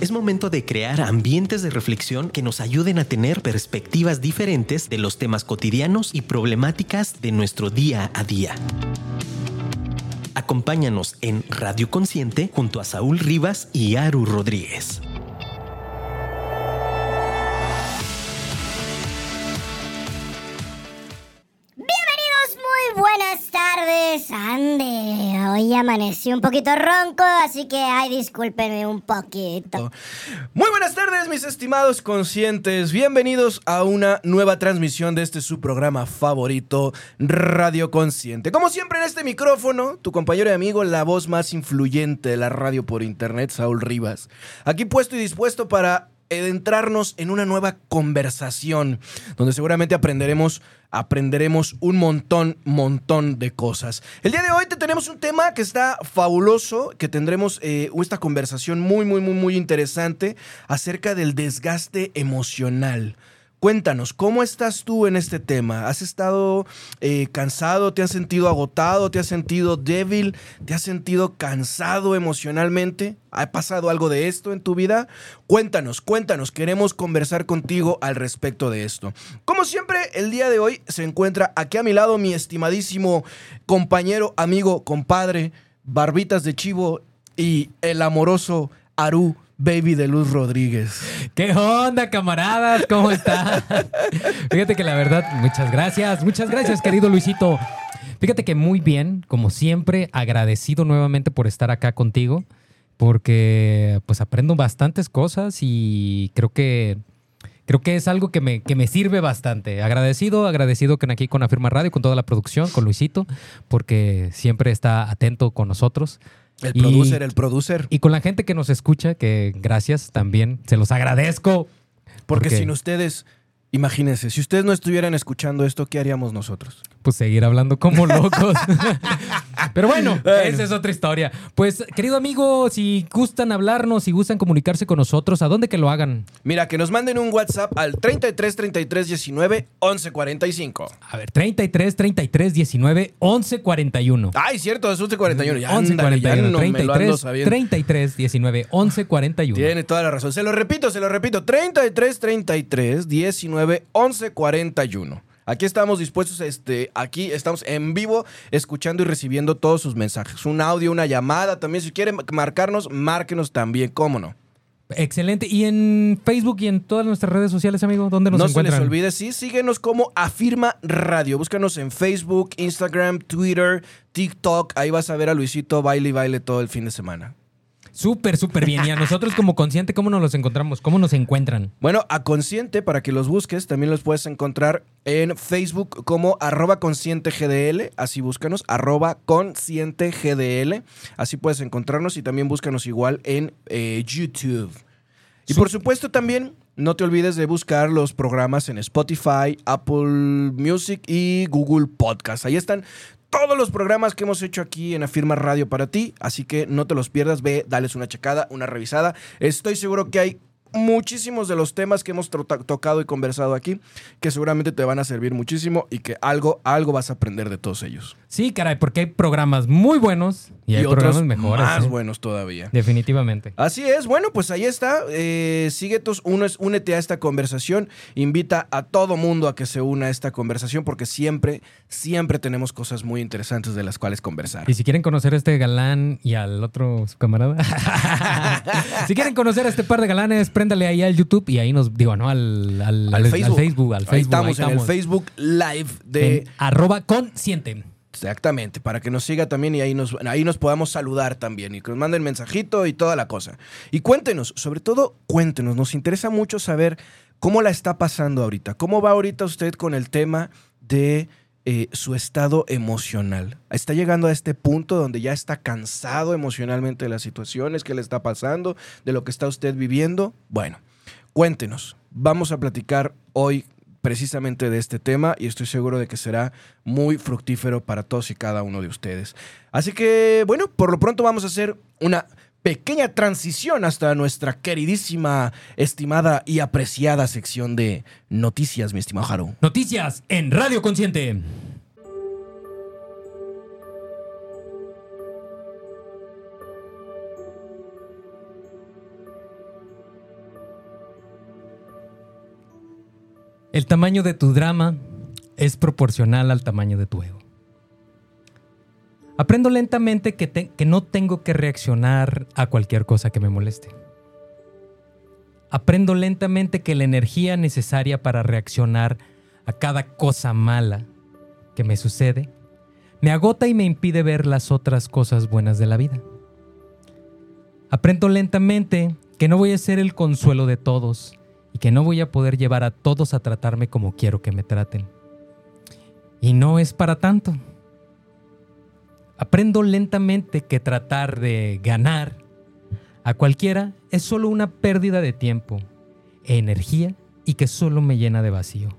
Es momento de crear ambientes de reflexión que nos ayuden a tener perspectivas diferentes de los temas cotidianos y problemáticas de nuestro día a día. Acompáñanos en Radio Consciente junto a Saúl Rivas y Aru Rodríguez. Ande, hoy amanecí un poquito ronco, así que ay, discúlpenme un poquito. Muy buenas tardes, mis estimados conscientes. Bienvenidos a una nueva transmisión de este su programa favorito, Radio Consciente. Como siempre en este micrófono, tu compañero y amigo, la voz más influyente de la radio por internet, Saúl Rivas. Aquí puesto y dispuesto para adentrarnos en una nueva conversación, donde seguramente aprenderemos aprenderemos un montón, montón de cosas. El día de hoy te tenemos un tema que está fabuloso, que tendremos eh, esta conversación muy, muy, muy, muy interesante acerca del desgaste emocional. Cuéntanos, ¿cómo estás tú en este tema? ¿Has estado eh, cansado? ¿Te has sentido agotado? ¿Te has sentido débil? ¿Te has sentido cansado emocionalmente? ¿Ha pasado algo de esto en tu vida? Cuéntanos, cuéntanos, queremos conversar contigo al respecto de esto. Como siempre, el día de hoy se encuentra aquí a mi lado mi estimadísimo compañero, amigo, compadre, Barbitas de Chivo y el amoroso Aru Baby de Luz Rodríguez. ¿Qué onda, camaradas? ¿Cómo están? Fíjate que la verdad, muchas gracias, muchas gracias, querido Luisito. Fíjate que muy bien, como siempre, agradecido nuevamente por estar acá contigo, porque pues aprendo bastantes cosas y creo que creo que es algo que me, que me sirve bastante. Agradecido, agradecido que aquí con Afirma Radio, con toda la producción, con Luisito, porque siempre está atento con nosotros. El producer, el producer. Y con la gente que nos escucha, que gracias también, se los agradezco. Porque, sin ustedes, imagínense, si ustedes no estuvieran escuchando esto, ¿qué haríamos nosotros? pues seguir hablando como locos. Pero bueno, esa es otra historia. Pues, querido amigo, si gustan hablarnos, si gustan comunicarse con nosotros, ¿a dónde que lo hagan? Mira, que nos manden un WhatsApp al 33 33 19 11 45. A ver, 33 33 19 11 41. Ay, cierto, es 11 41. Ya, 11 41. 33 33 19 11 41. Tiene toda la razón. Se lo repito, se lo repito. 33 33 19 11 41. Aquí estamos dispuestos, este, aquí estamos en vivo escuchando y recibiendo todos sus mensajes. Un audio, una llamada también. Si quieren marcarnos, márquenos también, cómo no. Excelente. ¿Y en Facebook y en todas nuestras redes sociales, amigo? ¿Dónde nos encuentran? No se les olvide, sí, síguenos como Afirma Radio. Búscanos en Facebook, Instagram, Twitter, TikTok. Ahí vas a ver a Luisito baile y baile todo el fin de semana. Súper, súper bien. Y a nosotros como Consciente, ¿cómo nos los encontramos? ¿Cómo nos encuentran? Bueno, a Consciente, para que los busques, también los puedes encontrar en Facebook como arroba conscientegdl. Así búscanos, arroba conscientegdl. Así puedes encontrarnos y también búscanos igual en eh, YouTube. Y por supuesto también no te olvides de buscar los programas en Spotify, Apple Music y Google Podcast. Ahí están todos los programas que hemos hecho aquí en Afirma Radio para ti, así que no te los pierdas, ve, dales una checada, una revisada. Estoy seguro que hay muchísimos de los temas que hemos tocado y conversado aquí que seguramente te van a servir muchísimo y que algo, algo vas a aprender de todos ellos. Sí, caray, porque hay programas muy buenos y, hay programas mejores. Más ¿eh? buenos todavía. Definitivamente. Así es. Bueno, pues ahí está. Eh, síguetos, uno es, únete a esta conversación. Invita a todo mundo a que se una a esta conversación porque siempre, siempre tenemos cosas muy interesantes de las cuales conversar. Y si quieren conocer a este galán y al otro su camarada, si quieren conocer a este par de galanes, préndale ahí al YouTube y ahí nos, digo, ¿no? Al, al, Facebook. Al Facebook, ahí estamos, en el Facebook Live de... arroba consciente. Exactamente, para que nos siga también y ahí nos, ahí nos podamos saludar también y que nos manden mensajito y toda la cosa. Y cuéntenos, sobre todo cuéntenos, nos interesa mucho saber cómo la está pasando ahorita, cómo va ahorita usted con el tema de eh, su estado emocional. Está llegando a este punto donde ya está cansado emocionalmente de las situaciones que le está pasando, de lo que está usted viviendo. Bueno, cuéntenos. Vamos a platicar hoy precisamente de este tema y estoy seguro de que será muy fructífero para todos y cada uno de ustedes. Así que, bueno, por lo pronto vamos a hacer una pequeña transición hasta nuestra queridísima, estimada y apreciada sección de noticias, mi estimado Haru. Noticias en Radio Consciente. El tamaño de tu drama es proporcional al tamaño de tu ego. Aprendo lentamente que, que no tengo que reaccionar a cualquier cosa que me moleste. Aprendo lentamente que la energía necesaria para reaccionar a cada cosa mala que me sucede me agota y me impide ver las otras cosas buenas de la vida. Aprendo lentamente que no voy a ser el consuelo de todos y que no voy a poder llevar a todos a tratarme como quiero que me traten. Y no es para tanto. Aprendo lentamente que tratar de ganar a cualquiera es solo una pérdida de tiempo, energía y que solo me llena de vacío.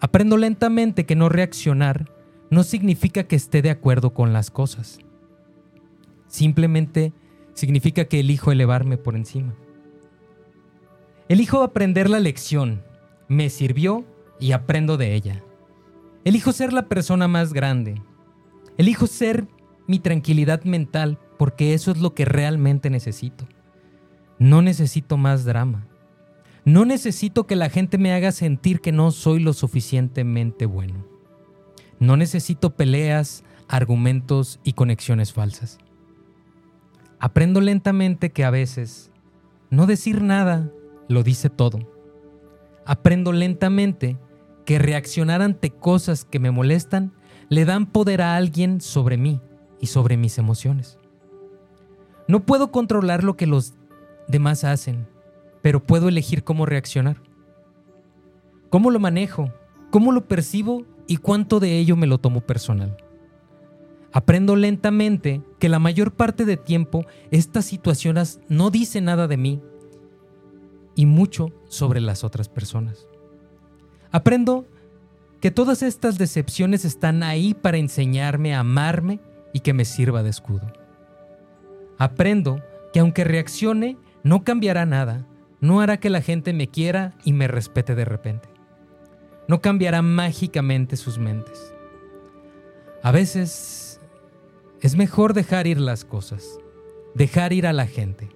Aprendo lentamente que no reaccionar no significa que esté de acuerdo con las cosas. Simplemente significa que elijo elevarme por encima. Elijo aprender la lección, me sirvió y aprendo de ella. Elijo ser la persona más grande. Elijo ser mi tranquilidad mental porque eso es lo que realmente necesito. No necesito más drama. No necesito que la gente me haga sentir que no soy lo suficientemente bueno. No necesito peleas, argumentos y conexiones falsas. Aprendo lentamente que a veces no decir nada lo dice todo. Aprendo lentamente que reaccionar ante cosas que me molestan le dan poder a alguien sobre mí y sobre mis emociones. No puedo controlar lo que los demás hacen, pero puedo elegir cómo reaccionar. ¿Cómo lo manejo? ¿Cómo lo percibo? ¿Y cuánto de ello me lo tomo personal? Aprendo lentamente que la mayor parte de tiempo estas situaciones no dicen nada de mí y mucho sobre las otras personas. Aprendo que todas estas decepciones están ahí para enseñarme a amarme y que me sirva de escudo. Aprendo que aunque reaccione, no cambiará nada, no hará que la gente me quiera y me respete de repente. No cambiará mágicamente sus mentes. A veces es mejor dejar ir las cosas, dejar ir a la gente,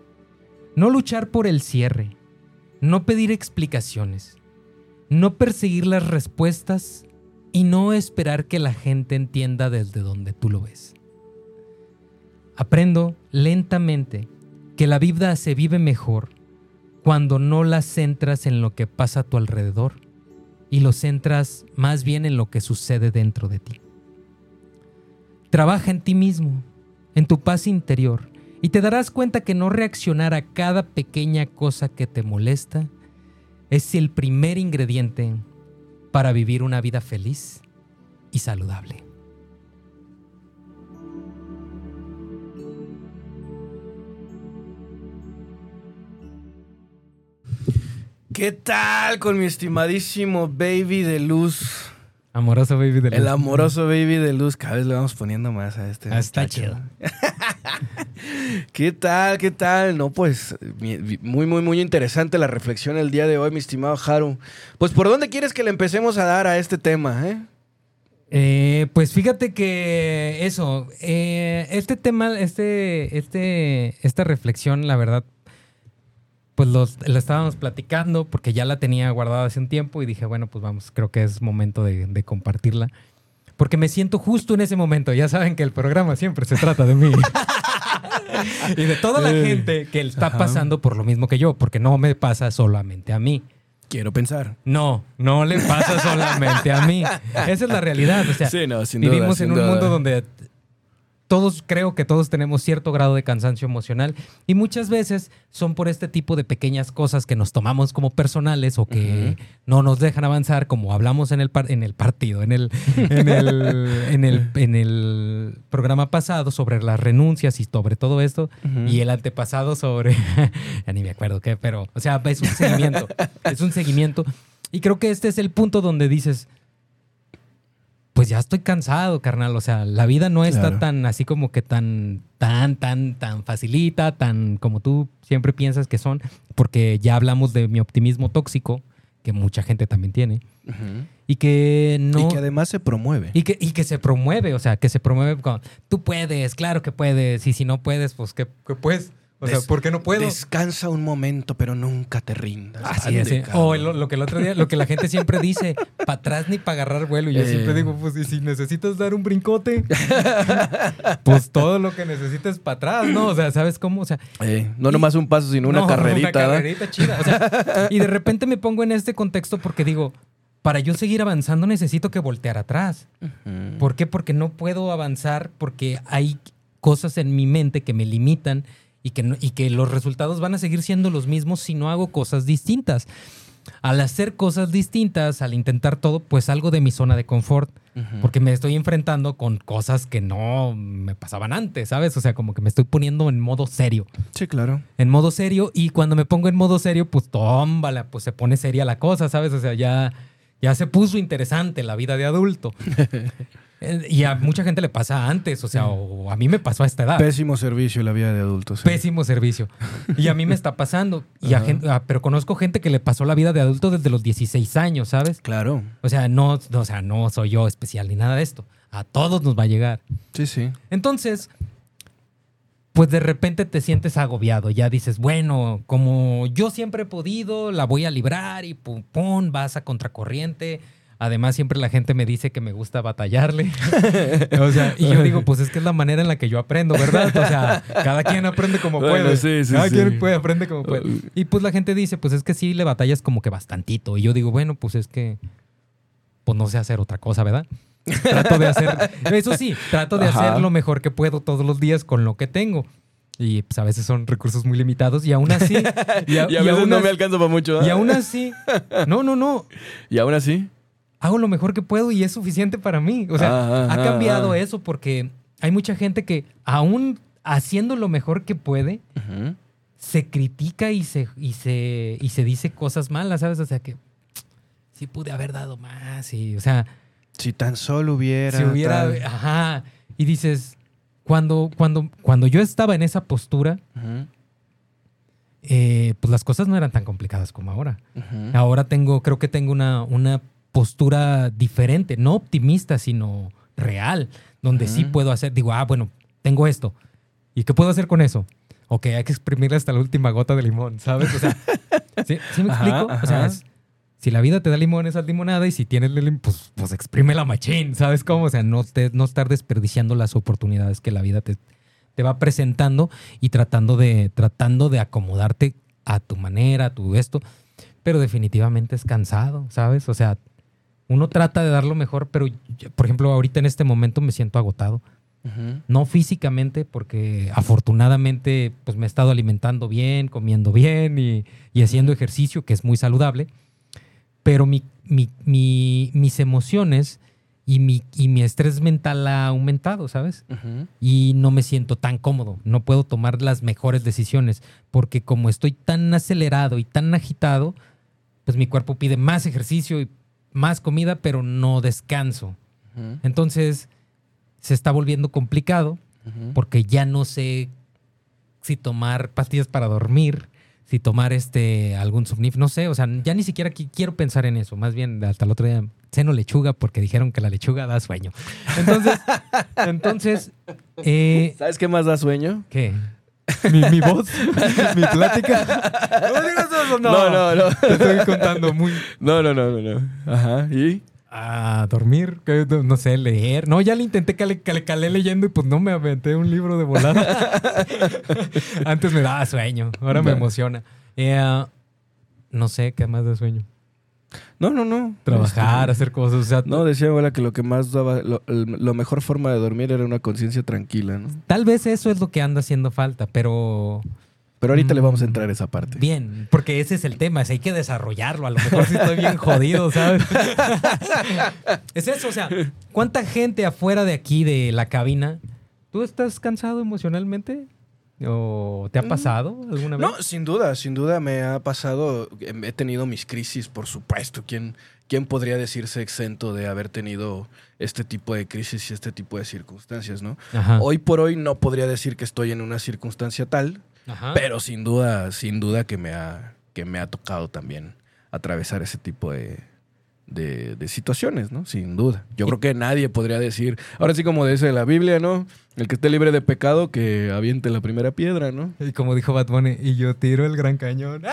no luchar por el cierre, no pedir explicaciones, no perseguir las respuestas y no esperar que la gente entienda desde donde tú lo ves. Aprendo lentamente que la vida se vive mejor cuando no la centras en lo que pasa a tu alrededor y lo centras más bien en lo que sucede dentro de ti. Trabaja en ti mismo, en tu paz interior, y te darás cuenta que no reaccionar a cada pequeña cosa que te molesta es el primer ingrediente para vivir una vida feliz y saludable. ¿Qué tal con mi estimadísimo baby de luz? Amoroso baby de El luz. amoroso baby de luz. Cada vez le vamos poniendo más a este. Ah, está chido. ¿Qué tal? ¿Qué tal? No, pues muy, muy, muy interesante la reflexión el día de hoy, mi estimado Haru. Pues, ¿por dónde quieres que le empecemos a dar a este tema, eh? Eh, pues fíjate que eso, eh, este tema, este, este, esta reflexión, la verdad, pues los- la estábamos platicando porque ya la tenía guardada hace un tiempo y dije, bueno, pues vamos, creo que es momento de, de compartirla. Porque me siento justo en ese momento. Ya saben que el programa siempre se trata de mí. y de toda la gente que está pasando por lo mismo que yo, porque no me pasa solamente a mí. Quiero pensar. No, no le pasa solamente a mí. Esa es la realidad. O sea, Sí, no, sin duda, vivimos sin en un duda. mundo donde todos, creo que todos tenemos cierto grado de cansancio emocional y muchas veces son por este tipo de pequeñas cosas que nos tomamos como personales o que no nos dejan avanzar, como hablamos en el, par- en el partido, en el, en, el, en, el, en el programa pasado sobre las renuncias y sobre todo esto, y el antepasado sobre, ya ni me acuerdo qué, pero, o sea, es un seguimiento, es un seguimiento. Y creo que este es el punto donde dices, pues ya estoy cansado, carnal. O sea, la vida no está Claro. tan así como que tan, tan, tan, tan facilita, tan como tú siempre piensas que son, porque ya hablamos de mi optimismo tóxico, que mucha gente también tiene, y que no... Y que además se promueve. Y que, y que se promueve, o sea, que se promueve con, tú puedes, claro que puedes, y si no puedes, pues que, que pues, O sea, ¿por qué no puedo? Descansa un momento, pero nunca te rindas. Así Ande, es. O lo, lo que el otro día, lo que la gente siempre dice, para atrás ni para agarrar vuelo. Y yo Eh. siempre digo, pues, y si necesitas dar un brincote, pues todo lo que necesites para atrás, ¿no? O sea, ¿sabes cómo? O sea, Eh, no nomás un paso, sino una carrerita. Una ¿verdad? carrerita chida. O sea, y de repente me pongo en este contexto porque digo, para yo seguir avanzando necesito que voltear atrás. ¿Por qué? Porque no puedo avanzar porque hay cosas en mi mente que me limitan y que, no- y que los resultados van a seguir siendo los mismos si no hago cosas distintas. Al hacer cosas distintas, al intentar todo, pues salgo de mi zona de confort Ujú. porque me estoy enfrentando con cosas que no me pasaban antes, ¿sabes? O sea, como que me estoy poniendo en modo serio Sí, claro. en modo serio y cuando me pongo en modo serio, pues tómbala, pues se pone seria la cosa, ¿sabes? O sea, ya, ya se puso interesante la vida de adulto. Eh, y a mucha gente le pasa antes, o sea, o a mí me pasó a esta edad. Pésimo servicio la vida de adultos. sí. Pésimo servicio. Y a mí me está pasando. Y a gente, ah, pero conozco gente que le pasó la vida de adulto desde los 16 años, ¿sabes? Claro. O sea, no, no, o sea, no soy yo especial ni nada de esto. A todos nos va a llegar. Sí, sí. Entonces, pues de repente te sientes agobiado. Ya dices, bueno, como yo siempre he podido, la voy a librar y pum, pum, vas a contracorriente. Además, siempre la gente me dice que me gusta batallarle. o sea, y yo digo, pues es que es la manera en la que yo aprendo, ¿verdad? O sea, cada quien aprende como Bueno, puede. sí, sí, cada sí. quien puede, aprende como puede. Y pues la gente dice, pues es que sí le batallas como que bastantito. Y yo digo, bueno, pues es que pues no sé hacer otra cosa, ¿verdad? Trato de hacer, eso sí, trato de Ajá. hacer lo mejor que puedo todos los días con lo que tengo. Y pues a veces son recursos muy limitados y aún así, y, a- Y a y veces aún no me alcanza para mucho. y ¿verdad? aún así, no, no, no, Y aún así. Hago lo mejor que puedo y es suficiente para mí. O sea, Ah, ha cambiado ah. eso porque hay mucha gente que aún haciendo lo mejor que puede, se critica y se, y se, y se dice cosas malas, ¿sabes? O sea que sí pude haber dado más y, o sea, Si tan solo hubiera. si hubiera, tal. ajá, y dices, cuando, cuando, cuando yo estaba en esa postura, eh, pues las cosas no eran tan complicadas como ahora. Ahora tengo, creo que tengo una, una postura diferente, no optimista, sino real, donde sí puedo hacer, digo, ah, bueno, tengo esto. ¿Y qué puedo hacer con eso? Ok, hay que exprimirle hasta la última gota de limón, ¿sabes? O sea, ¿sí, sí me Ajá, explico? O sea, ajá. es- si la vida te da limón, esa limonada, y si tienes lim, pues, pues exprime la machín, ¿sabes cómo? O sea, no, te- no estar desperdiciando las oportunidades que la vida te, te va presentando y tratando de, tratando de acomodarte a tu manera, a tu esto. Pero definitivamente es cansado, ¿sabes? O sea, uno trata de dar lo mejor, pero, yo, por ejemplo, ahorita en este momento me siento agotado. No físicamente, porque afortunadamente pues me he estado alimentando bien, comiendo bien y, y haciendo ejercicio, que es muy saludable. Pero mi, mi- mi- mis emociones y mi, y mi estrés mental ha aumentado, ¿sabes? Y no me siento tan cómodo. No puedo tomar las mejores decisiones porque como estoy tan acelerado y tan agitado, pues mi cuerpo pide más ejercicio y más comida, pero no descanso. Entonces se está volviendo complicado porque ya no sé si tomar pastillas para dormir, si tomar este algún subnif, no sé, o sea, ya ni siquiera qui- quiero pensar en eso, más bien hasta el otro día ceno lechuga porque dijeron que la lechuga da sueño. Entonces, entonces, eh, ¿Sabes qué más da sueño? ¿qué? ¿Mi, mi voz? ¿Mi plática? No digas eso, no. No, no, no. Te estoy contando muy... No, no, no, no, no. Ajá. ¿Y? A dormir, no sé, leer. No, ya le intenté que le calé leyendo y pues no me aventé un libro de volada. Antes me daba sueño, ahora me emociona. Eh, no sé, ¿qué más da sueño? No, no, no. Trabajar, Este, hacer cosas. O sea, No, decía mi abuela que lo que más daba, lo, mejor forma de dormir era una conciencia tranquila, ¿no? tal vez eso es lo que anda haciendo falta, pero Pero ahorita le vamos a Mm. entrar a esa parte. bien, porque ese es el tema, es hay que desarrollarlo. A lo mejor sí estoy bien jodido, ¿sabes? es eso, o sea, ¿cuánta gente afuera de aquí, de la cabina, tú estás cansado emocionalmente? ¿O te ha pasado alguna vez? No, sin duda, sin duda me ha pasado, em, he tenido mis crisis, por supuesto. ¿Quién, ¿Quién podría decirse exento de haber tenido este tipo de crisis y este tipo de circunstancias, no? Ajá. Hoy por hoy no podría decir que estoy en una circunstancia tal, Ajá. pero sin duda, sin duda que me ha, que me ha tocado también atravesar ese tipo de, de, de situaciones, ¿no? Sin duda. Yo creo que nadie podría decir, ahora sí como dice la Biblia, ¿no? El que esté libre de pecado, que aviente la primera piedra, ¿no? Y como dijo Bunny, y yo tiro el gran cañón.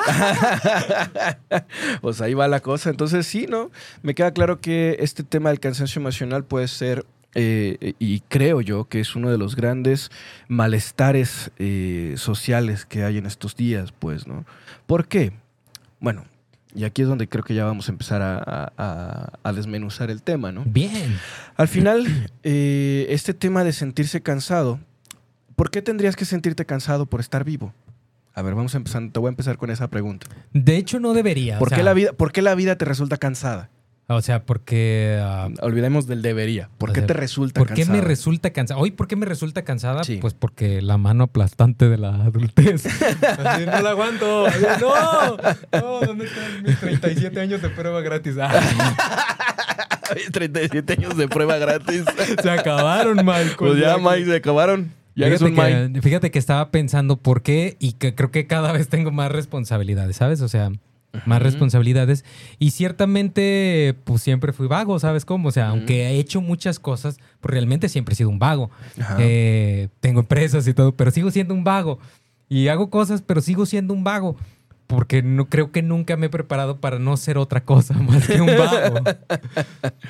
pues ahí va la cosa. Entonces sí, ¿no? Me queda claro que este tema del cansancio emocional puede ser, eh, y creo yo que es uno de los grandes malestares eh, sociales que hay en estos días, pues, ¿no? ¿Por qué? Bueno, y aquí es donde creo que ya vamos a empezar a, a- a desmenuzar el tema, ¿no? Bien. Al final, eh, este tema de sentirse cansado, ¿por qué tendrías que sentirte cansado por estar vivo? A ver, vamos a empezar, te voy a empezar con esa pregunta. De hecho, no debería. ¿Por, o sea, qué, la vida, ¿Por qué la vida te resulta cansada? O sea, porque... ah, Olvidemos del debería. ¿Por qué sea, te resulta ¿Por qué cansada? me resulta cansada? Hoy, ¿por qué me resulta cansada? Sí. Pues porque la mano aplastante de la adultez. Así, no la aguanto. Así, no, no, ¿dónde están mis 37 años de prueba gratis? Ah, 37 años de prueba gratis. se acabaron, Michael. pues ya, Mike, se acabaron. Ya eres Fíjate un Mike. que, fíjate que estaba pensando por qué y que creo que cada vez tengo más responsabilidades, ¿sabes? O sea, más responsabilidades. Y ciertamente, pues siempre fui vago, ¿sabes cómo? O sea, aunque he hecho muchas cosas, pues realmente siempre he sido un vago. Eh, tengo empresas y todo, pero sigo siendo un vago. Y hago cosas, pero sigo siendo un vago. Porque no creo que nunca me he preparado para no ser otra cosa más que un vago.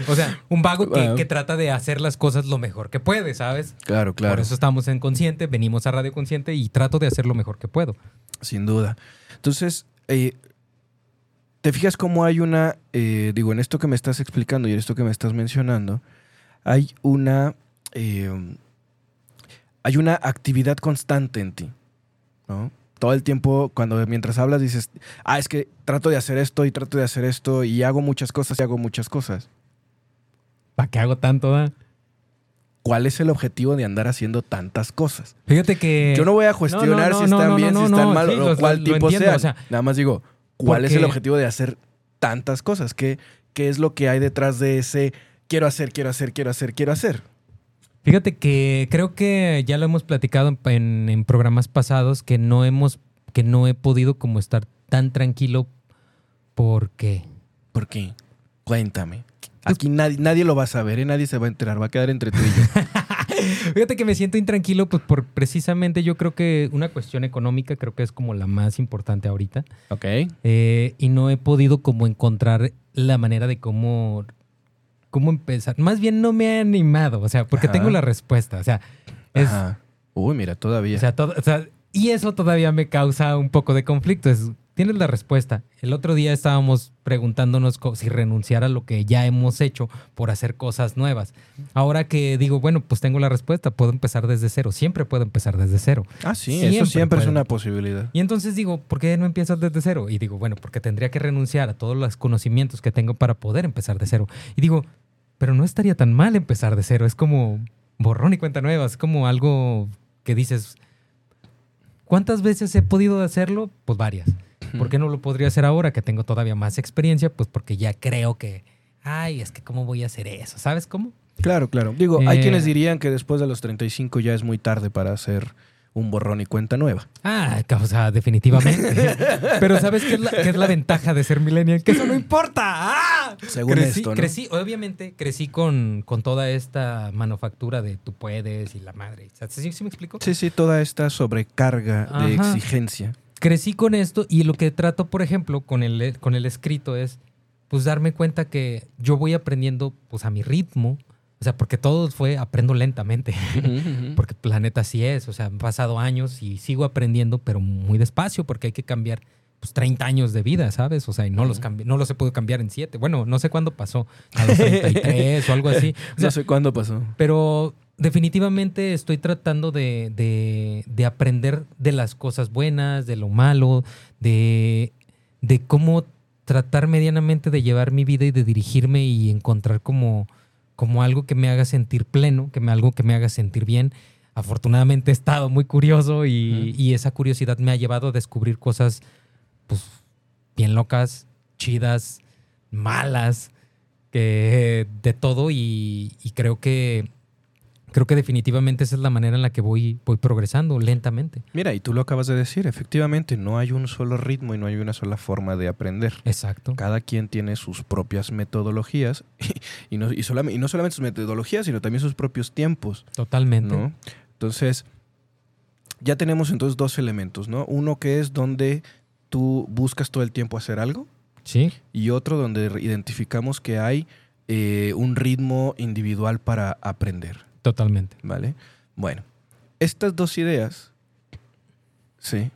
o sea, un vago que, Wow. que trata de hacer las cosas lo mejor que puede, ¿sabes? Claro, claro. Por eso estamos en Consciente, venimos a Radio Consciente y trato de hacer lo mejor que puedo. Sin duda. Entonces, eh, te fijas cómo hay una, eh, digo, en esto que me estás explicando y en esto que me estás mencionando, hay una, eh, hay una actividad constante en ti, ¿no? Todo el tiempo, cuando mientras hablas dices, ah, es que trato de hacer esto y trato de hacer esto y hago muchas cosas y hago muchas cosas. ¿Para qué hago tanto? ¿Cuál es el objetivo de andar haciendo tantas cosas? Fíjate que... Yo no voy a cuestionar no, si no, están bien, si están mal sí, o cuál tipo entiendo, sean. o sea, Nada más digo, ¿cuál es el objetivo de hacer tantas cosas? ¿Qué, ¿Qué es lo que hay detrás de ese quiero hacer, quiero hacer, quiero hacer, quiero hacer? Fíjate que creo que ya lo hemos platicado en, programas pasados que no hemos, que no he podido como estar tan tranquilo porque ¿Por qué? Cuéntame. Aquí nadie, nadie lo va a saber, ¿eh? nadie se va a enterar, va a quedar entre tú y yo. Fíjate que me siento intranquilo pues por precisamente yo creo que una cuestión económica creo que es como la más importante ahorita. ok. Eh, y no he podido como encontrar la manera de cómo, cómo empezar. Más bien no me he animado, o sea, porque Ajá. tengo la respuesta, o sea, es, Ajá. Uy, mira, todavía. o sea, todo- o sea, y eso todavía me causa un poco de conflicto. Es, tienes la respuesta. El otro día estábamos preguntándonos si renunciar a lo que ya hemos hecho por hacer cosas nuevas. Ahora que digo, bueno, pues tengo la respuesta, puedo empezar desde cero. Siempre puedo empezar desde cero. ah, sí, siempre eso siempre es una posibilidad. Y entonces digo, ¿por qué no empiezas desde cero? Y digo, bueno, porque tendría que renunciar a todos los conocimientos que tengo para poder empezar de cero. Y digo, pero no estaría tan mal empezar de cero. Es como borrón y cuenta nueva. Es como algo que dices, ¿cuántas veces he podido hacerlo? Pues varias. ¿Por qué no lo podría hacer ahora que tengo todavía más experiencia? Pues porque ya creo que, ay, es que ¿cómo voy a hacer eso? ¿Sabes cómo? Claro, claro. Digo, hay Eh, quienes dirían que después de los 35 ya es muy tarde para hacer un borrón y cuenta nueva. Ah, o sea, definitivamente. Pero ¿sabes qué es, la, qué es la ventaja de ser millennial? Que eso no importa. ¡Ah! Según crecí, esto, ¿no? crecí, obviamente, crecí con, con toda esta manufactura de tú puedes y la madre. O sea, ¿Sí, sí me explico? Sí, sí, toda esta sobrecarga de exigencia. Crecí con esto y lo que trato, por ejemplo, con el, con el escrito es, pues, darme cuenta que yo voy aprendiendo, pues, a mi ritmo. O sea, porque todo fue, aprendo lentamente. Porque la neta sí es, o sea, han pasado años y sigo aprendiendo, pero muy despacio porque hay que cambiar pues 30 años de vida, ¿sabes? O sea, y no los cambi- no los he podido cambiar en 7. Bueno, no sé cuándo pasó, a los 33 o algo así. O sea, no sé cuándo pasó. pero definitivamente estoy tratando de, de- de aprender de las cosas buenas, de lo malo, de, de cómo tratar medianamente de llevar mi vida y de dirigirme y encontrar como, como algo que me haga sentir pleno, que me, algo que me haga sentir bien. Afortunadamente he estado muy curioso y, y esa curiosidad me ha llevado a descubrir cosas pues bien locas, chidas, malas, que de todo y, y creo que creo que definitivamente esa es la manera en la que voy, voy progresando lentamente. Mira, y tú lo acabas de decir, efectivamente, no hay un solo ritmo y no hay una sola forma de aprender. Exacto. Cada quien tiene sus propias metodologías y, no, y, no solamente sus metodologías, sino también sus propios tiempos. Totalmente. ¿no? Entonces, ya tenemos entonces dos elementos, ¿no? Uno que es donde tú buscas todo el tiempo hacer algo Sí. y otro donde identificamos que hay eh, un ritmo individual para aprender, Totalmente. ¿vale? Bueno, estas dos ideas, sí,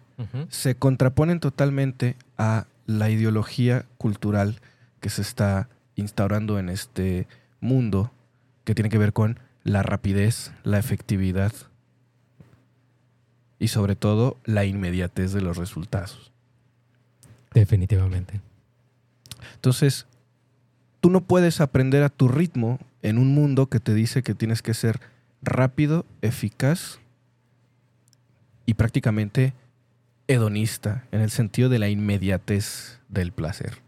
se contraponen totalmente a la ideología cultural que se está instaurando en este mundo que tiene que ver con la rapidez, la efectividad y sobre todo la inmediatez de los resultados. Definitivamente. Entonces, tú no puedes aprender a tu ritmo en un mundo que te dice que tienes que ser rápido, eficaz y prácticamente hedonista, en el sentido de la inmediatez del placer.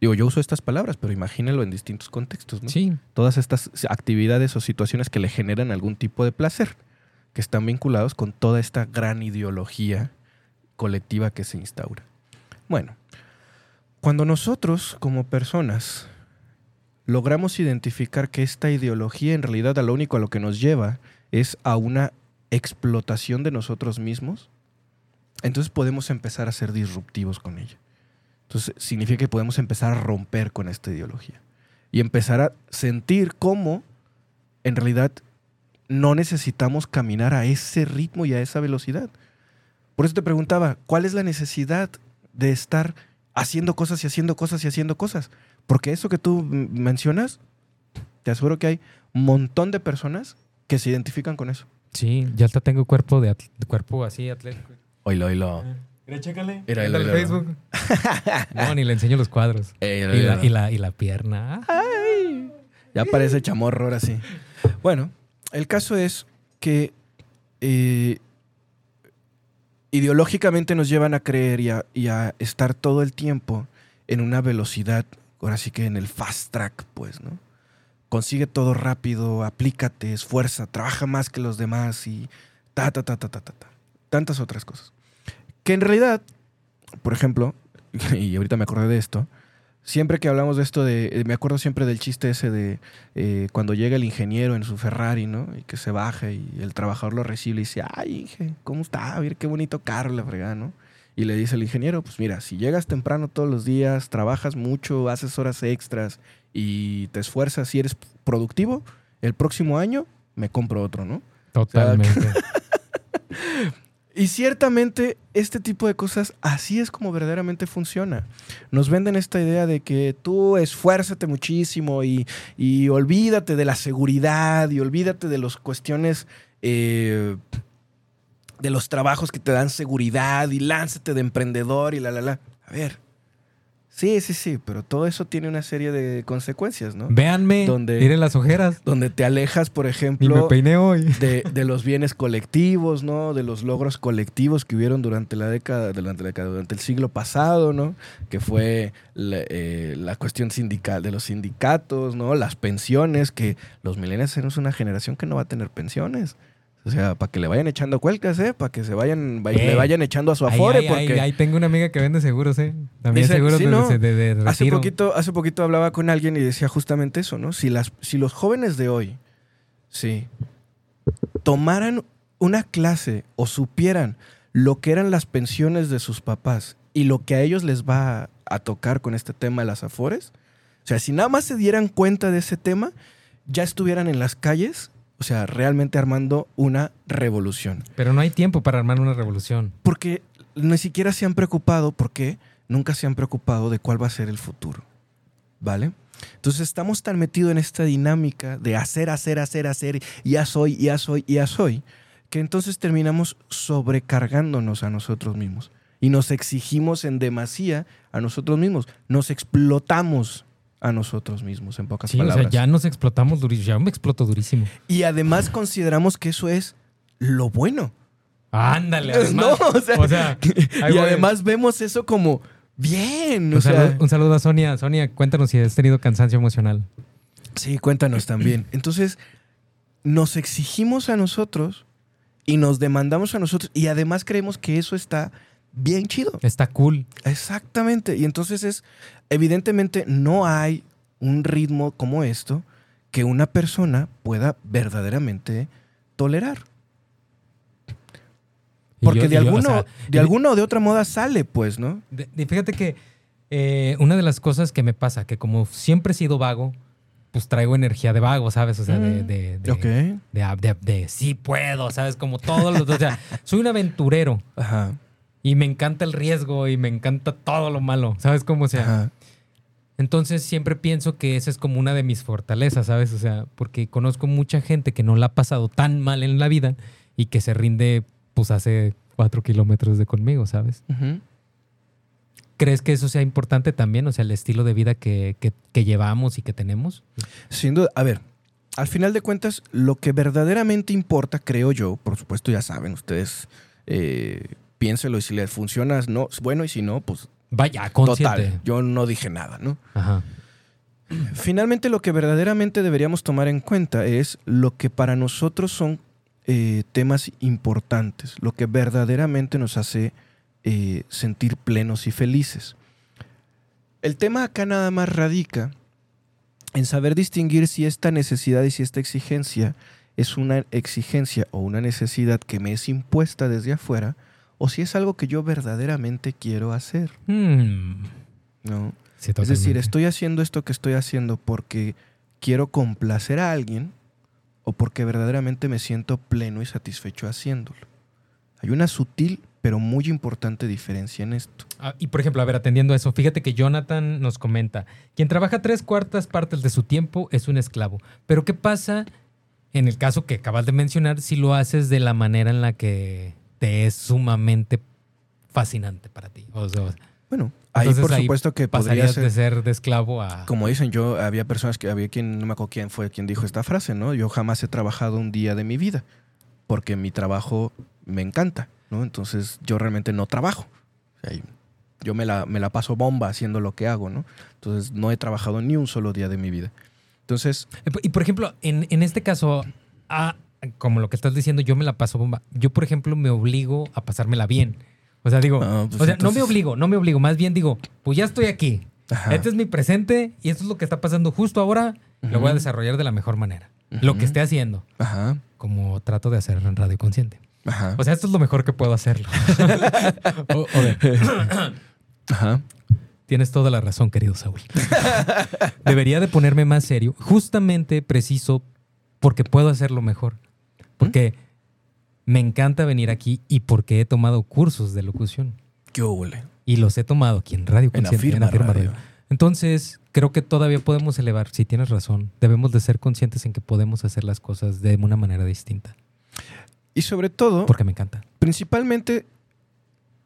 Digo, yo uso estas palabras, pero imagínelo en distintos contextos, ¿no? Sí. Todas estas actividades o situaciones que le generan algún tipo de placer, que están vinculados con toda esta gran ideología colectiva que se instaura. Bueno, cuando nosotros como personas logramos identificar que esta ideología en realidad a lo único a lo que nos lleva es a una explotación de nosotros mismos, entonces podemos empezar a ser disruptivos con ella. Entonces significa que podemos empezar a romper con esta ideología y empezar a sentir cómo en realidad no necesitamos caminar a ese ritmo y a esa velocidad. Por eso te preguntaba, ¿cuál es la necesidad de estar haciendo cosas y haciendo cosas y haciendo cosas? Porque eso que tú mencionas, te aseguro que hay un montón de personas que se identifican con eso. Sí, ya hasta tengo cuerpo de, atl- cuerpo así atlético. Oilo, oilo. Mira, chécale. Mira, mira. Facebook. No, ni le enseño los cuadros. Y la, y la, y la pierna. Ah, Ya parece chamorro ahora sí. Bueno, el caso es que eh, ideológicamente nos llevan a creer y a, estar todo el tiempo en una velocidad, ahora sí que en el fast track, pues, ¿no? Consigue todo rápido, aplícate, esfuerza, trabaja más que los demás y ta, ta, ta, ta, ta, ta. Tantas otras cosas. Que en realidad, por ejemplo, y ahorita me acordé de esto, siempre que hablamos de esto, de, eh, me acuerdo siempre del chiste ese de eh, cuando llega el ingeniero en su Ferrari, ¿no? Y que se baja y el trabajador lo recibe y dice, ay, Inge, ¿cómo está? A ver qué bonito carro, la fregada, ¿no? Y le dice el ingeniero, pues mira, si llegas temprano todos los días, trabajas mucho, haces horas extras y te esfuerzas y eres productivo, el próximo año me compro otro, ¿no? Totalmente. Y ciertamente este tipo de cosas así es como verdaderamente funciona. Nos venden esta idea de que tú esfuérzate muchísimo y, y olvídate de la seguridad y olvídate de las cuestiones, eh, de los trabajos que te dan seguridad y lánzate de emprendedor y la, la, la. A ver. Sí, sí, sí, pero todo eso tiene una serie de consecuencias, ¿no? Véanme. ¿Dónde? Miren las ojeras. Donde te alejas, por Ni me ejemplo, peiné hoy. de, de los bienes colectivos, ¿no? De los logros colectivos que hubieron durante la década, durante, la década, durante el siglo pasado, ¿no? Que fue la, eh, la cuestión sindical de los sindicatos, ¿no? Las pensiones, que los millennials somos una generación que no va a tener pensiones. O sea, para que le vayan echando cuelcas, ¿eh? Para que se vayan, va- Eh. le vayan echando a su afore, ay, porque... ay, tengo una amiga que vende seguros, ¿eh? También Dice- seguros sí, no. de, de- de Hace poquito, hace poquito hablaba con alguien y decía justamente eso, ¿no? Si, las, si los jóvenes de hoy, sí, tomaran una clase o supieran lo que eran las pensiones de sus papás y lo que a ellos les va a, a tocar con este tema de las afores, o sea, si nada más se dieran cuenta de ese tema, ya estuvieran en las calles, o sea, realmente armando una revolución Pero no hay tiempo para armar una revolución. porque ni siquiera se han preocupado, porque nunca se han preocupado de cuál va a ser el futuro. ¿Vale? Entonces estamos tan metidos en esta dinámica de hacer, hacer, hacer, hacer, ya soy, ya soy, ya soy, que entonces terminamos sobrecargándonos a nosotros mismos. Y nos exigimos en demasía a nosotros mismos. Nos explotamos a nosotros mismos, en pocas Sí, o palabras. sea, ya nos explotamos durísimo. Ya me exploto durísimo. Y además consideramos que eso es lo bueno. Ándale, además. No, o sea, o y además vemos eso como bien. Un, O sea, saludo, un saludo a Sonia. Sonia, cuéntanos si has tenido cansancio emocional. sí, cuéntanos también. Entonces, nos exigimos a nosotros y nos demandamos a nosotros y además creemos que eso está bien chido. Está cool. Exactamente. Y entonces es, evidentemente no hay un ritmo como esto que una persona pueda verdaderamente tolerar. Porque yo- de, yo, o alguno, sea, de alguna o de otra moda sale, pues, ¿no? De- de- fíjate que eh, una de las cosas que me pasa, que como siempre he sido vago, pues traigo energía de vago, ¿sabes? O sea, de, de, de, ok. de, de- de sí puedo, ¿sabes? Como todos los... O sea, soy un aventurero Ajá. Y me encanta el riesgo y me encanta todo lo malo, ¿sabes? Cómo sea. Ajá. Entonces siempre pienso que esa es como una de mis fortalezas, ¿sabes? O sea, porque conozco mucha gente que no la ha pasado tan mal en la vida y que se rinde, pues hace cuatro kilómetros de conmigo, ¿sabes? ¿Crees que eso sea importante también? O sea, el estilo de vida que, que- que llevamos y que tenemos. Sin duda. A ver, al final de cuentas, lo que verdaderamente importa, creo yo, por supuesto, ya saben, ustedes eh, piénselo y si les funciona, no, bueno, y si no, pues Vaya, consciente. total. Yo no dije nada, ¿no? Ajá. Finalmente, lo que verdaderamente deberíamos tomar en cuenta es lo que para nosotros son eh, temas importantes, lo que verdaderamente nos hace eh, sentir plenos y felices. El tema acá nada más radica en saber distinguir si esta necesidad y si esta exigencia es una exigencia o una necesidad que me es impuesta desde afuera o si es algo que yo verdaderamente quiero hacer. Hmm. ¿no? Sí, Es decir, estoy haciendo esto que estoy haciendo porque quiero complacer a alguien o porque verdaderamente me siento pleno y satisfecho haciéndolo. Hay una sutil pero muy importante diferencia en esto. Ah, y por ejemplo, a ver, atendiendo a eso, fíjate que Jonathan nos comenta, quien trabaja tres cuartas partes de su tiempo es un esclavo. Pero ¿qué pasa en el caso que acabas de mencionar si lo haces de la manera en la que te es sumamente fascinante para ti? O sea, Bueno, ahí Entonces, por ahí supuesto que pasarías ser, de ser de esclavo a... como dicen yo, había personas que había quien, no me acuerdo quién fue quien dijo esta frase, ¿no? Yo jamás he trabajado un día de mi vida porque mi trabajo me encanta, ¿no? Entonces yo realmente no trabajo. O sea, yo me la, me la paso bomba haciendo lo que hago, ¿no? Entonces no he trabajado ni un solo día de mi vida. Entonces, Y por ejemplo, en, en este caso, como lo que estás diciendo, yo me la paso bomba. Yo, por ejemplo, me obligo a pasármela bien. O sea, digo, Ah, pues o sea, no me obligo, no me obligo. Más bien digo, pues ya estoy aquí. Ajá. Este es mi presente y esto es lo que está pasando justo ahora. Lo voy a desarrollar de la mejor manera. Lo que esté haciendo, ajá, como trato de hacer en Radio Consciente. ajá, O sea, esto es lo mejor que puedo hacerlo. O- ajá. Tienes toda la razón, querido Saúl. Debería de ponerme más serio, justamente preciso, porque puedo hacerlo mejor. Porque me encanta venir aquí y porque he tomado cursos de locución. ¿Qué huele? Y los he tomado aquí en Radio En Consciente, Afirma Afirma Radio. Entonces, creo que todavía podemos elevar, si tienes razón, debemos de ser conscientes en que podemos hacer las cosas de una manera distinta. Y sobre todo, Porque me encanta. principalmente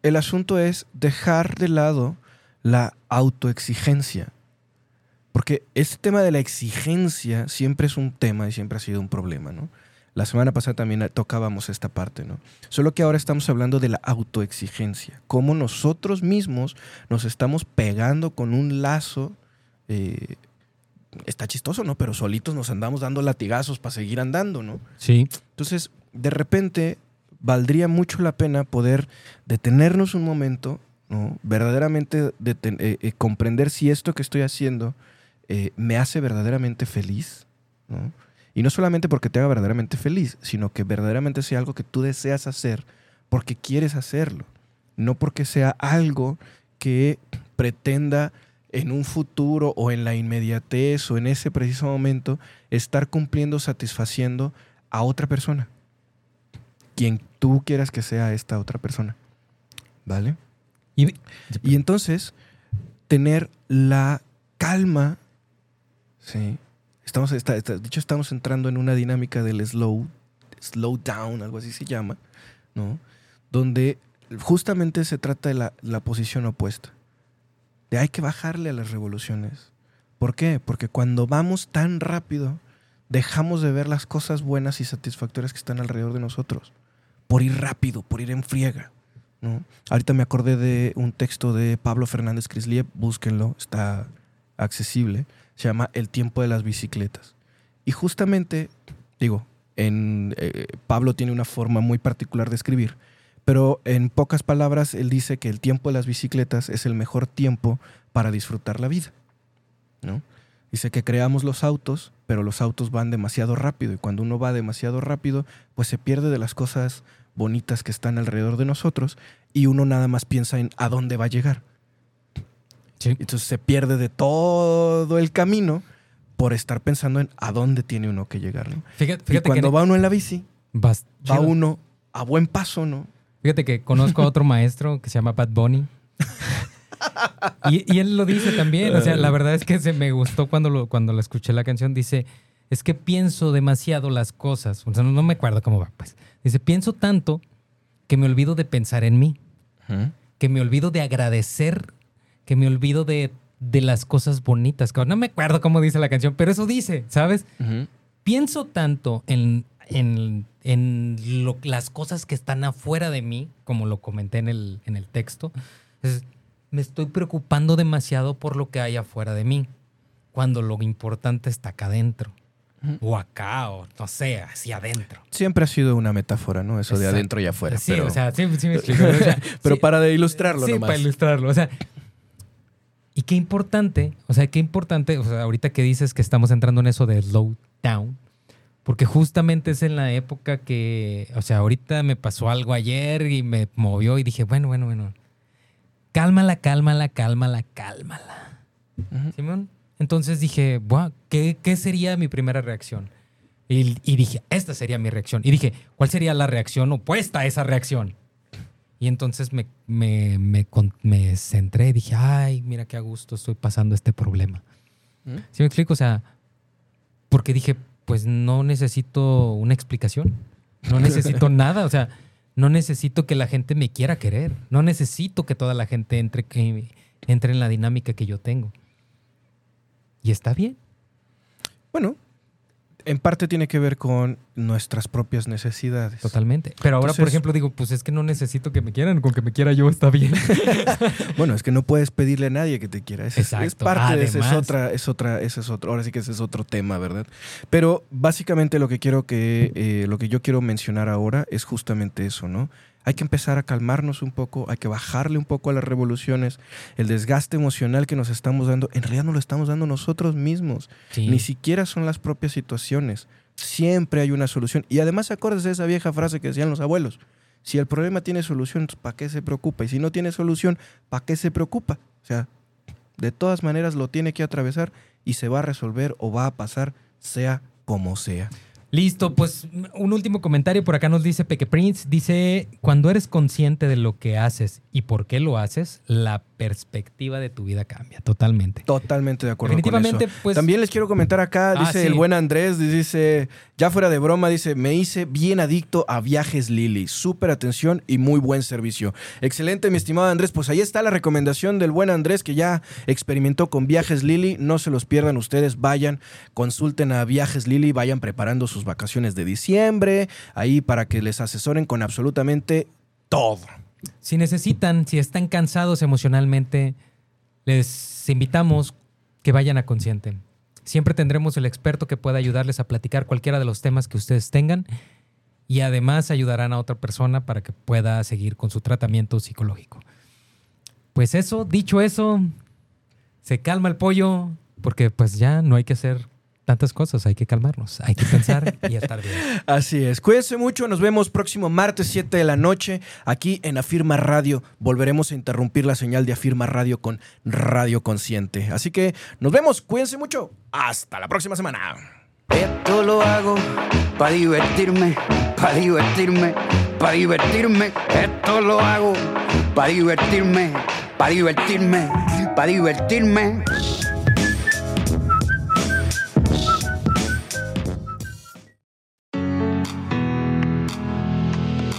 el asunto es dejar de lado la autoexigencia. Porque este tema de la exigencia siempre es un tema y siempre ha sido un problema, ¿no? La semana pasada también tocábamos esta parte, ¿no? Solo que ahora estamos hablando de la autoexigencia. Cómo nosotros mismos nos estamos pegando con un lazo. eh, está chistoso, ¿no? Pero solitos nos andamos dando latigazos para seguir andando, ¿no? Sí. Entonces, de repente, valdría mucho la pena poder detenernos un momento, ¿no? verdaderamente deten- eh, eh, comprender si esto que estoy haciendo eh, me hace verdaderamente feliz. ¿no? Y no solamente porque te haga verdaderamente feliz, sino que verdaderamente sea algo que tú deseas hacer porque quieres hacerlo, no porque sea algo que pretenda en un futuro o en la inmediatez o en ese preciso momento estar cumpliendo, satisfaciendo a otra persona. Quien tú quieras que sea esta otra persona. ¿Vale? Y, Y entonces, tener la calma. Sí. Estamos, está- está- de hecho, estamos entrando en una dinámica del slow, slow down, algo así se llama, ¿no? Donde justamente se trata de la, la posición opuesta. De hay que bajarle a las revoluciones. ¿Por qué? Porque cuando vamos tan rápido, dejamos de ver las cosas buenas y satisfactorias que están alrededor de nosotros. Por ir rápido, por ir en friega. ¿no? Ahorita me acordé de un texto de Pablo Fernández Crisliev, búsquenlo, está accesible. Se llama El tiempo de las bicicletas. Y justamente, digo, En, eh, Pablo tiene una forma muy particular de escribir, pero en pocas palabras él dice que el tiempo de las bicicletas es el mejor tiempo para disfrutar la vida. ¿no? Dice que creamos los autos, pero los autos van demasiado rápido y cuando uno va demasiado rápido, pues se pierde de las cosas bonitas que están alrededor de nosotros y uno nada más piensa en a dónde va a llegar. Sí. Entonces se pierde de todo el camino por estar pensando en a dónde tiene uno que llegar. ¿no? Fíjate, Y fíjate cuando que va uno en la bici, Bas- va uno a buen paso, ¿no? Fíjate que conozco a otro maestro que se llama Bad Bunny. y, y él lo dice también. O sea, la verdad es que se me gustó cuando lo, cuando lo escuché la canción. Dice, es que pienso demasiado las cosas. O sea, no, no me acuerdo cómo va, pues. Dice, pienso tanto que me olvido de pensar en mí, que me olvido de agradecer, que me olvido de, de las cosas bonitas. No me acuerdo cómo dice la canción, pero eso dice, ¿sabes? Ujú. pienso tanto en, en, en lo- las cosas que están afuera de mí, como lo comenté en el, en el texto, es- me estoy preocupando demasiado por lo que hay afuera de mí, cuando lo importante está acá adentro. O acá, o no sé, hacia adentro. Siempre ha sido una metáfora, ¿no? Eso de Exacto. adentro y afuera. Sí, pero o sea, sí, sí me explico. O sea, pero sí, para de ilustrarlo Sí, nomás. para ilustrarlo. O sea, y qué importante, o sea, qué importante, o sea, ahorita que dices que estamos entrando en eso de slow down, porque justamente es en la época que, o sea, ahorita me pasó algo ayer y me movió y dije, bueno, bueno, bueno, cálmala, cálmala, cálmala, cálmala. Simón. Entonces dije, "Buah, ¿qué, qué sería mi primera reacción? Y, y dije, esta sería mi reacción. Y dije, ¿cuál sería la reacción opuesta a esa reacción? Y entonces me, me, me, me centré y dije, ay, mira qué a gusto estoy pasando este problema. ¿Mm? ¿Sí me explico? O sea, porque dije, pues no necesito una explicación. No necesito nada. O sea, no necesito que la gente me quiera querer. No necesito que toda la gente entre, que, entre en la dinámica que yo tengo. Y está bien. Bueno, en parte tiene que ver con nuestras propias necesidades. Totalmente. Pero ahora, por ejemplo, digo, pues es que no necesito que me quieran. Con que me quiera yo está bien. Bueno, es que no puedes pedirle a nadie que te quiera. Es- es, Exacto. parte de ese es otra, es otra, ese es otro. Ahora sí que ese es otro tema, ¿verdad? Pero básicamente lo que quiero que, eh, lo que yo quiero mencionar ahora es justamente eso, ¿no? Hay que empezar a calmarnos un poco, hay que bajarle un poco a las revoluciones. El desgaste emocional que nos estamos dando, en realidad no lo estamos dando nosotros mismos. Sí. Ni siquiera son las propias situaciones. Siempre hay una solución. Y además acuérdese de esa vieja frase que decían los abuelos. Si el problema tiene solución, ¿para qué se preocupa? Y si no tiene solución, ¿para qué se preocupa? O sea, de todas maneras lo tiene que atravesar y se va a resolver o va a pasar, sea como sea. Listo, pues un último comentario por acá nos dice Peque Prince. Dice, cuando eres consciente de lo que haces y por qué lo haces, la perspectiva de tu vida cambia totalmente. Totalmente de acuerdo con Definitivamente, eso. pues... También les quiero comentar acá, Ah, dice sí. el buen Andrés, dice, ya fuera de broma, dice, me hice bien adicto a viajes Lili, súper atención y muy buen servicio. Excelente, mi estimado Andrés, pues ahí está la recomendación del buen Andrés que ya experimentó con viajes Lili, no se los pierdan ustedes, vayan, consulten a viajes Lili, vayan preparando sus vacaciones de diciembre, ahí para que les asesoren con absolutamente todo. Si necesitan, si están cansados emocionalmente, les invitamos que vayan a Consciente. Siempre tendremos el experto que pueda ayudarles a platicar cualquiera de los temas que ustedes tengan y además ayudarán a otra persona para que pueda seguir con su tratamiento psicológico. Pues eso, dicho eso, se calma el pollo porque pues ya no hay que hacer tantas cosas, hay que calmarnos, hay que pensar y estar bien. Así es. Cuídense mucho. Nos vemos próximo martes 7 de la noche aquí en Afirma Radio. Volveremos a interrumpir la señal de Afirma Radio con Radio Consciente. Así que nos vemos. Cuídense mucho. Hasta la próxima semana. Esto lo hago para divertirme, para divertirme, para divertirme. Esto lo hago para divertirme, para divertirme, para divertirme.